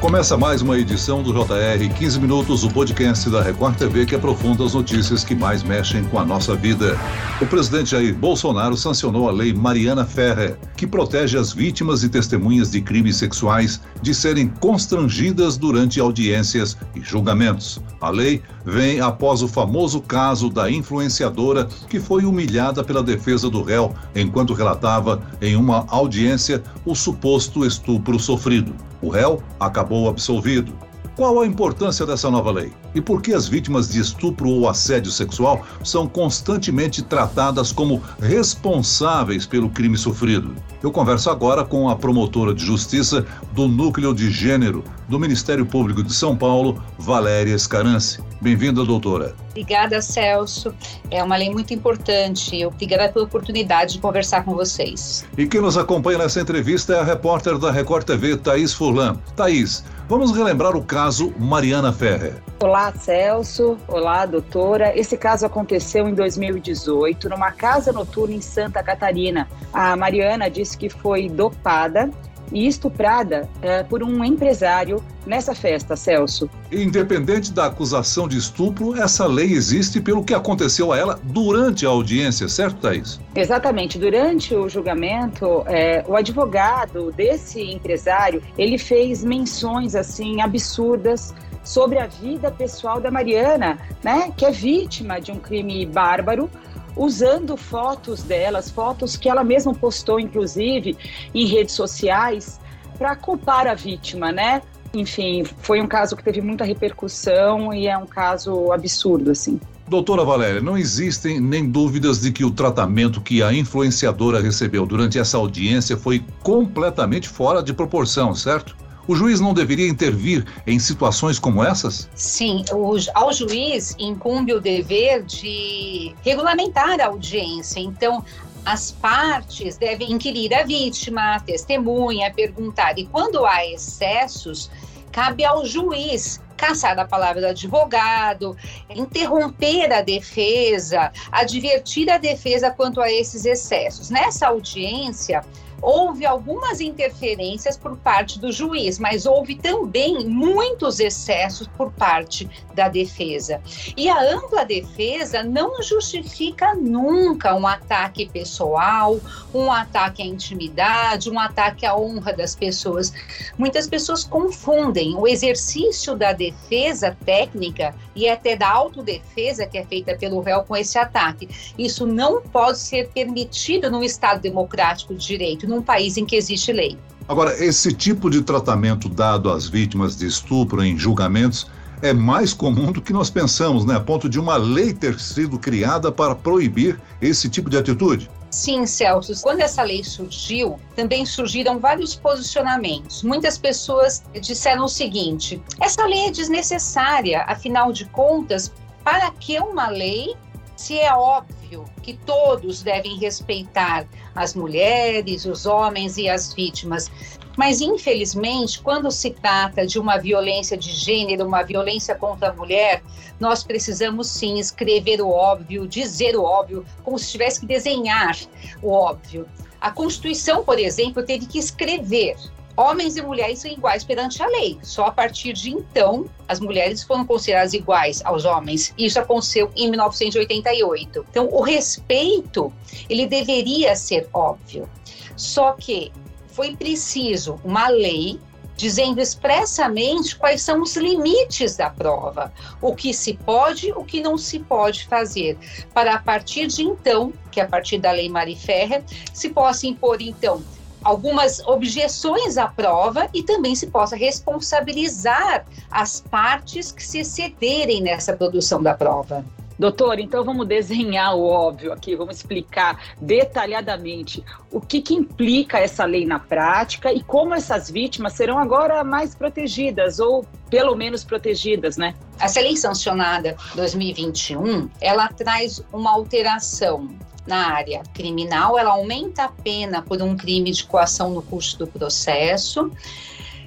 Começa mais uma edição do JR 15 Minutos, o podcast da Record TV que aprofunda as notícias que mais mexem com a nossa vida. O presidente Jair Bolsonaro sancionou a lei Mariana Ferrer, que protege as vítimas e testemunhas de crimes sexuais de serem constrangidas durante audiências e julgamentos. A lei vem após o famoso caso da influenciadora que foi humilhada pela defesa do réu enquanto relatava em uma audiência o suposto estupro sofrido. O réu acabou absolvido. Qual a importância dessa nova lei? E por que as vítimas de estupro ou assédio sexual são constantemente tratadas como responsáveis pelo crime sofrido? Eu converso agora com a promotora de justiça do Núcleo de Gênero do Ministério Público de São Paulo, Valéria Escarance. Bem-vinda, doutora. Obrigada, Celso. É uma lei muito importante. Obrigada pela oportunidade de conversar com vocês. E quem nos acompanha nessa entrevista é a repórter da Record TV, Thaís Furlan. Thaís, vamos relembrar o caso Mariana Ferrer. Olá, Celso. Olá, doutora. Esse caso aconteceu em 2018, numa casa noturna em Santa Catarina. A Mariana disse que foi dopada e estuprada é, por um empresário nessa festa, Celso. Independente da acusação de estupro, essa lei existe pelo que aconteceu a ela durante a audiência, certo, Thaís? Exatamente. Durante o julgamento, é, o advogado desse empresário, ele fez menções, assim, absurdas sobre a vida pessoal da Mariana, né, que é vítima de um crime bárbaro, usando fotos delas, fotos que ela mesma postou, inclusive, em redes sociais, para culpar a vítima, né? Enfim, foi um caso que teve muita repercussão e é um caso absurdo, assim. Doutora Valéria, não existem nem dúvidas de que o tratamento que a influenciadora recebeu durante essa audiência foi completamente fora de proporção, certo? O juiz não deveria intervir em situações como essas? Sim, o, ao juiz incumbe o dever de regulamentar a audiência. Então, as partes devem inquirir a vítima, a testemunha, perguntar. E quando há excessos, cabe ao juiz caçar a palavra do advogado, interromper a defesa, advertir a defesa quanto a esses excessos. Nessa audiência, houve algumas interferências por parte do juiz, mas houve também muitos excessos por parte da defesa. E a ampla defesa não justifica nunca um ataque pessoal, um ataque à intimidade, um ataque à honra das pessoas. Muitas pessoas confundem o exercício da defesa técnica e até da autodefesa que é feita pelo réu com esse ataque. Isso não pode ser permitido num Estado democrático de direito num país em que existe lei. Agora, esse tipo de tratamento dado às vítimas de estupro em julgamentos é mais comum do que nós pensamos, né? A ponto de uma lei ter sido criada para proibir esse tipo de atitude. Sim, Celso. Quando essa lei surgiu, também surgiram vários posicionamentos. Muitas pessoas disseram o seguinte: essa lei é desnecessária, afinal de contas, para que uma lei se é óbvio que todos devem respeitar as mulheres, os homens e as vítimas, mas infelizmente, quando se trata de uma violência de gênero, uma violência contra a mulher, nós precisamos sim escrever o óbvio, dizer o óbvio, como se tivesse que desenhar o óbvio. A Constituição, por exemplo, teve que escrever homens e mulheres são iguais perante a lei. Só a partir de então as mulheres foram consideradas iguais aos homens. Isso aconteceu em 1988. Então, o respeito, ele deveria ser óbvio. Só que foi preciso uma lei dizendo expressamente quais são os limites da prova, o que se pode, o que não se pode fazer, para a partir de então, que é a partir da lei Mari Ferrer, se possa impor então algumas objeções à prova e também se possa responsabilizar as partes que se excederem nessa produção da prova. Doutor, então vamos desenhar o óbvio aqui, vamos explicar detalhadamente o que, que, implica essa lei na prática e como essas vítimas serão agora mais protegidas, ou pelo menos protegidas, né? Essa lei sancionada 2021, ela traz uma alteração na área criminal, ela aumenta a pena por um crime de coação no curso do processo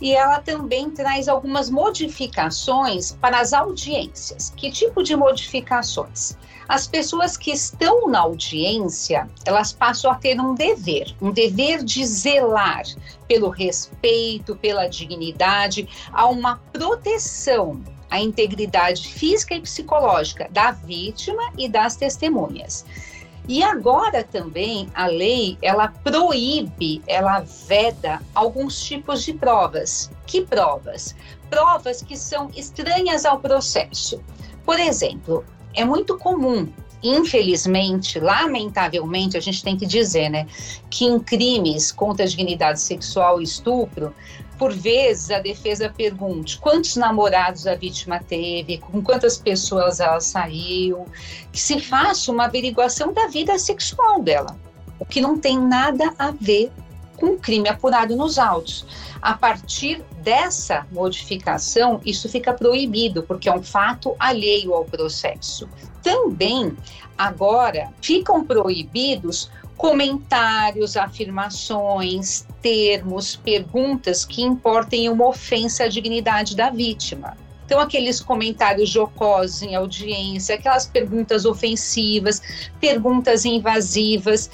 e ela também traz algumas modificações para as audiências. Que tipo de modificações? As pessoas que estão na audiência, elas passam a ter um dever, um dever de zelar pelo respeito, pela dignidade, a uma proteção à integridade física e psicológica da vítima e das testemunhas. E agora também a lei ela proíbe, ela veda alguns tipos de provas. Que provas? Provas que são estranhas ao processo. Por exemplo, é muito comum infelizmente, lamentavelmente, a gente tem que dizer, né, que em crimes contra a dignidade sexual e estupro, por vezes a defesa pergunte quantos namorados a vítima teve, com quantas pessoas ela saiu, que se faça uma averiguação da vida sexual dela, o que não tem nada a ver com o crime apurado nos autos. A partir dessa modificação, isso fica proibido, porque é um fato alheio ao processo. Também, agora, ficam proibidos comentários, afirmações, termos, perguntas que importem uma ofensa à dignidade da vítima. Então, aqueles comentários jocosos em audiência, aquelas perguntas ofensivas, perguntas invasivas.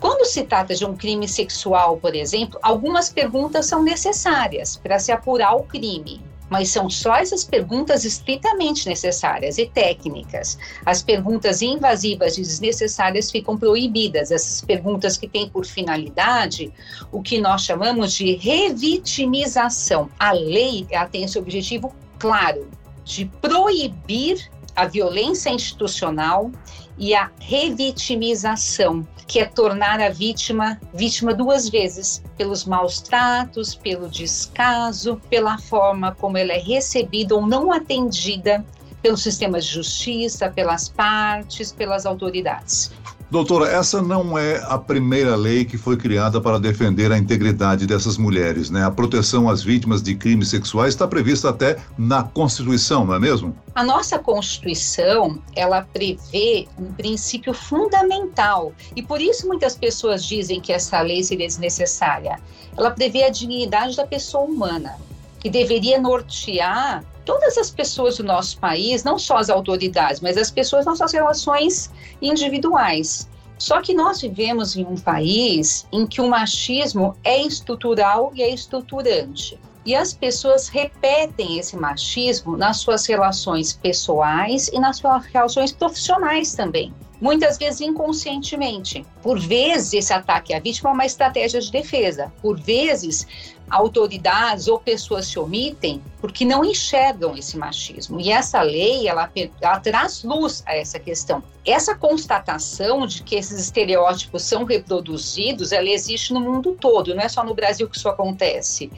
Quando se trata de um crime sexual, por exemplo, algumas perguntas são necessárias para se apurar o crime mas são só essas perguntas estritamente necessárias e técnicas. As perguntas invasivas e desnecessárias ficam proibidas. Essas perguntas que têm por finalidade o que nós chamamos de revitimização. A lei tem esse objetivo claro de proibir a violência institucional e a revitimização, que é tornar a vítima vítima duas vezes, pelos maus tratos, pelo descaso, pela forma como ela é recebida ou não atendida pelo sistema de justiça, pelas partes, pelas autoridades. Doutora, essa não é a primeira lei que foi criada para defender a integridade dessas mulheres, né? A proteção às vítimas de crimes sexuais está prevista até na Constituição, não é mesmo? A nossa Constituição, ela prevê um princípio fundamental, e por isso muitas pessoas dizem que essa lei seria desnecessária. Ela prevê a dignidade da pessoa humana, que deveria nortear todas as pessoas do nosso país, não só as autoridades, mas as pessoas nas suas relações individuais. Só que nós vivemos em um país em que o machismo é estrutural e é estruturante. E as pessoas repetem esse machismo nas suas relações pessoais e nas suas relações profissionais também. Muitas vezes inconscientemente. Por vezes, esse ataque à vítima é uma estratégia de defesa. Por vezes, autoridades ou pessoas se omitem porque não enxergam esse machismo. E essa lei, ela, ela, traz luz a essa questão. Essa constatação de que esses estereótipos são reproduzidos, ela existe no mundo todo, não é só no Brasil que isso acontece.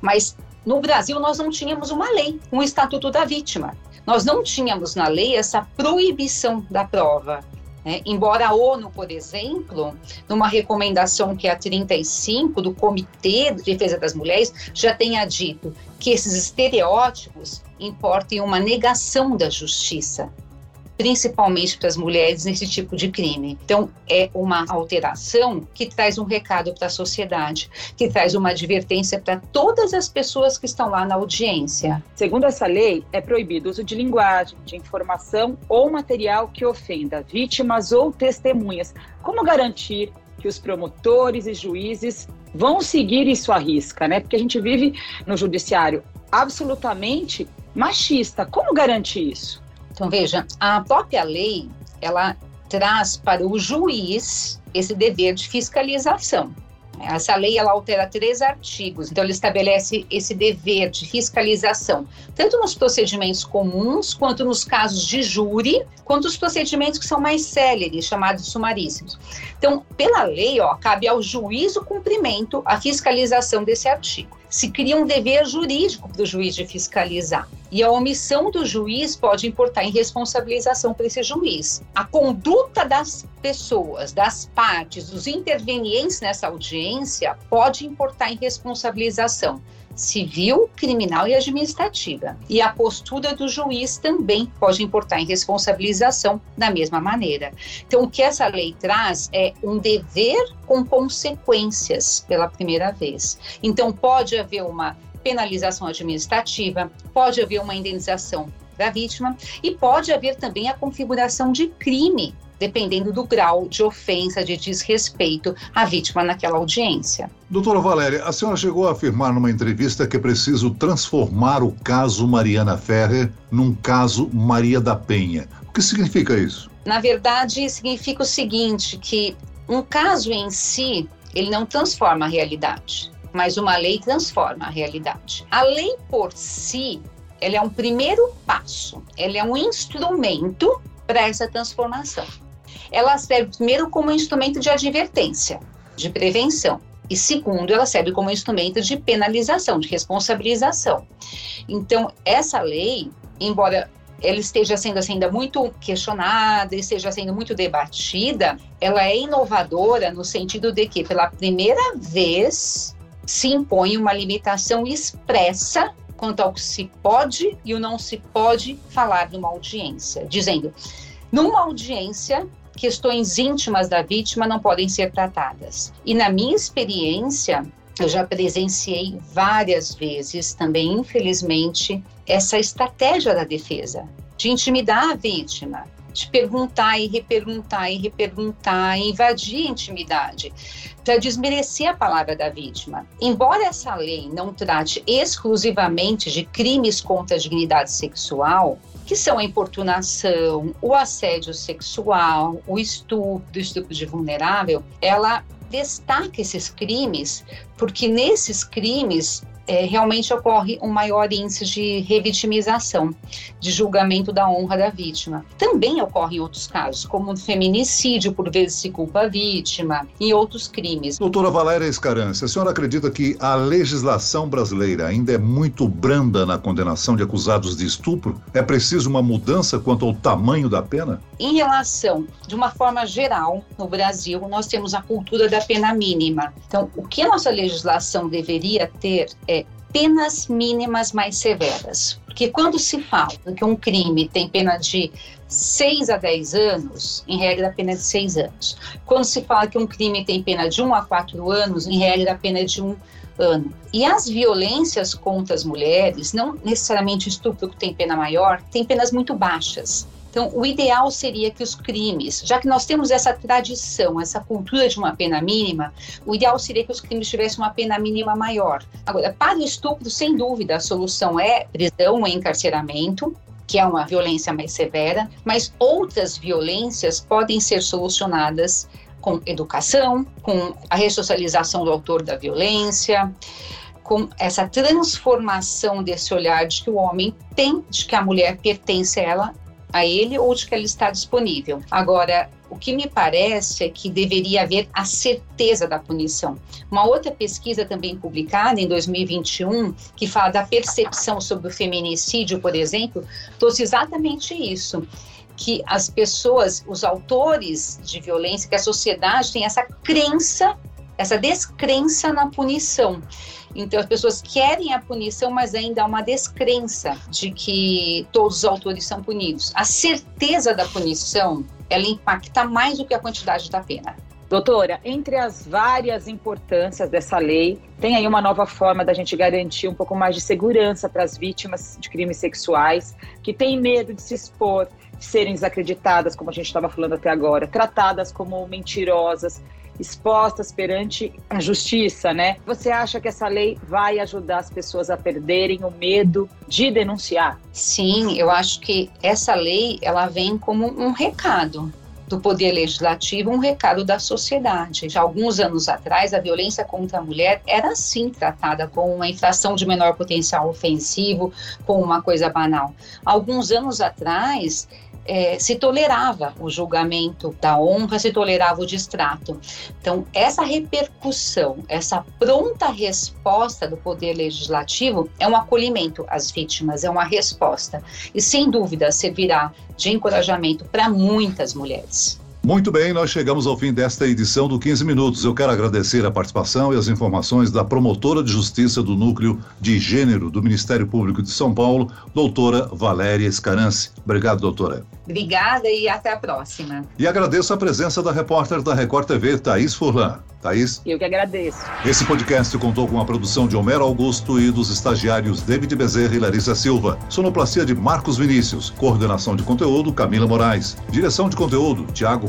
Mas no Brasil nós não tínhamos uma lei, um estatuto da vítima. Nós não tínhamos na lei essa proibição da prova. É, embora a ONU, por exemplo, numa recomendação que é a 35 do Comitê de Defesa das Mulheres, já tenha dito que esses estereótipos importem uma negação da justiça principalmente para as mulheres nesse tipo de crime. Então, é uma alteração que traz um recado para a sociedade, que traz uma advertência para todas as pessoas que estão lá na audiência. Segundo essa lei, é proibido o uso de linguagem, de informação ou material que ofenda vítimas ou testemunhas. Como garantir que os promotores e juízes vão seguir isso à risca, né? Porque a gente vive no judiciário absolutamente machista. Como garantir isso? Então, veja, a própria lei, ela traz para o juiz esse dever de fiscalização. Essa lei ela altera três artigos, então ele estabelece esse dever de fiscalização, tanto nos procedimentos comuns, quanto nos casos de júri, quanto os procedimentos que são mais céleres, chamados sumaríssimos. Então, pela lei, ó, cabe ao juiz o cumprimento, a fiscalização desse artigo se cria um dever jurídico para o juiz de fiscalizar. E a omissão do juiz pode importar em responsabilização para esse juiz. A conduta das pessoas, das partes, dos intervenientes nessa audiência pode importar em responsabilização civil, criminal e administrativa. E a postura do juiz também pode importar em responsabilização da mesma maneira. Então, o que essa lei traz é um dever com consequências pela primeira vez. Então, pode haver uma penalização administrativa, pode haver uma indenização da vítima e pode haver também a configuração de crime, dependendo do grau de ofensa, de desrespeito à vítima naquela audiência. Doutora Valéria, a senhora chegou a afirmar numa entrevista que é preciso transformar o caso Mariana Ferrer num caso Maria da Penha. O que significa isso? Na verdade, significa o seguinte, que um caso em si, ele não transforma a realidade, mas uma lei transforma a realidade. A lei por si, ela é um primeiro passo, ela é um instrumento para essa transformação. Ela serve primeiro como instrumento de advertência, de prevenção, e segundo, ela serve como instrumento de penalização, de responsabilização. Então, essa lei, embora ela esteja sendo assim, ainda muito questionada, esteja sendo muito debatida, ela é inovadora no sentido de que, pela primeira vez, se impõe uma limitação expressa quanto ao que se pode e o não se pode falar numa audiência, dizendo, numa audiência, questões íntimas da vítima não podem ser tratadas. E na minha experiência, eu já presenciei várias vezes também, infelizmente, essa estratégia da defesa de intimidar a vítima, de perguntar e reperguntar e reperguntar, invadir a intimidade, para desmerecer a palavra da vítima. Embora essa lei não trate exclusivamente de crimes contra a dignidade sexual, que são a importunação, o assédio sexual, o estupro, o estupro de vulnerável, ela destaca esses crimes, porque nesses crimes é, realmente ocorre um maior índice de revitimização, de julgamento da honra da vítima. Também ocorre em outros casos, como o feminicídio, por vezes se culpa a vítima, e outros crimes. Doutora Valéria Escarance, a senhora acredita que a legislação brasileira ainda é muito branda na condenação de acusados de estupro? É preciso uma mudança quanto ao tamanho da pena? Em relação, de uma forma geral, no Brasil, nós temos a cultura da pena mínima. Então, o que a nossa legislação deveria ter é penas mínimas mais severas. Porque quando se fala que um crime tem pena de 6 a 10 anos, em regra a pena é de 6 anos. Quando se fala que um crime tem pena de 1 a 4 anos, em regra a pena é de 1 ano. E as violências contra as mulheres, não necessariamente estupro que tem pena maior, tem penas muito baixas. Então, o ideal seria que os crimes, já que nós temos essa tradição, essa cultura de uma pena mínima, o ideal seria que os crimes tivessem uma pena mínima maior. Agora, para o estupro, sem dúvida, a solução é prisão ou encarceramento, que é uma violência mais severa, mas outras violências podem ser solucionadas com educação, com a ressocialização do autor da violência, com essa transformação desse olhar de que o homem tem, de que a mulher pertence a ela a ele ou de que ela está disponível. Agora, o que me parece é que deveria haver a certeza da punição. Uma outra pesquisa também publicada em 2021, que fala da percepção sobre o feminicídio, por exemplo, trouxe exatamente isso que as pessoas, os autores de violência, que a sociedade tem essa crença, essa descrença na punição. Então, as pessoas querem a punição, mas ainda há uma descrença de que todos os autores são punidos. A certeza da punição, ela impacta mais do que a quantidade da pena. Doutora, entre as várias importâncias dessa lei, tem aí uma nova forma da gente garantir um pouco mais de segurança para as vítimas de crimes sexuais que têm medo de se expor, de serem desacreditadas, como a gente estava falando até agora, tratadas como mentirosas expostas perante a justiça, né? Você acha que essa lei vai ajudar as pessoas a perderem o medo de denunciar? Sim, eu acho que essa lei ela vem como um recado do poder legislativo, um recado da sociedade. Já alguns anos atrás, a violência contra a mulher era assim tratada como uma infração de menor potencial ofensivo, como uma coisa banal. Alguns anos atrás, é, se tolerava o julgamento da honra, se tolerava o distrato. Então, essa repercussão, essa pronta resposta do Poder Legislativo é um acolhimento às vítimas, é uma resposta. E, sem dúvida, servirá de encorajamento para muitas mulheres. Muito bem, nós chegamos ao fim desta edição do 15 Minutos. Eu quero agradecer a participação e as informações da promotora de justiça do Núcleo de Gênero do Ministério Público de São Paulo, doutora Valéria Escarance. Obrigado, doutora. Obrigada e até a próxima. E agradeço a presença da repórter da Record TV, Thaís Furlan. Thaís? Eu que agradeço. Esse podcast contou com a produção de Homero Augusto e dos estagiários David Bezerra e Larissa Silva. Sonoplastia de Marcos Vinícius. Coordenação de conteúdo, Camila Moraes. Direção de conteúdo, Tiago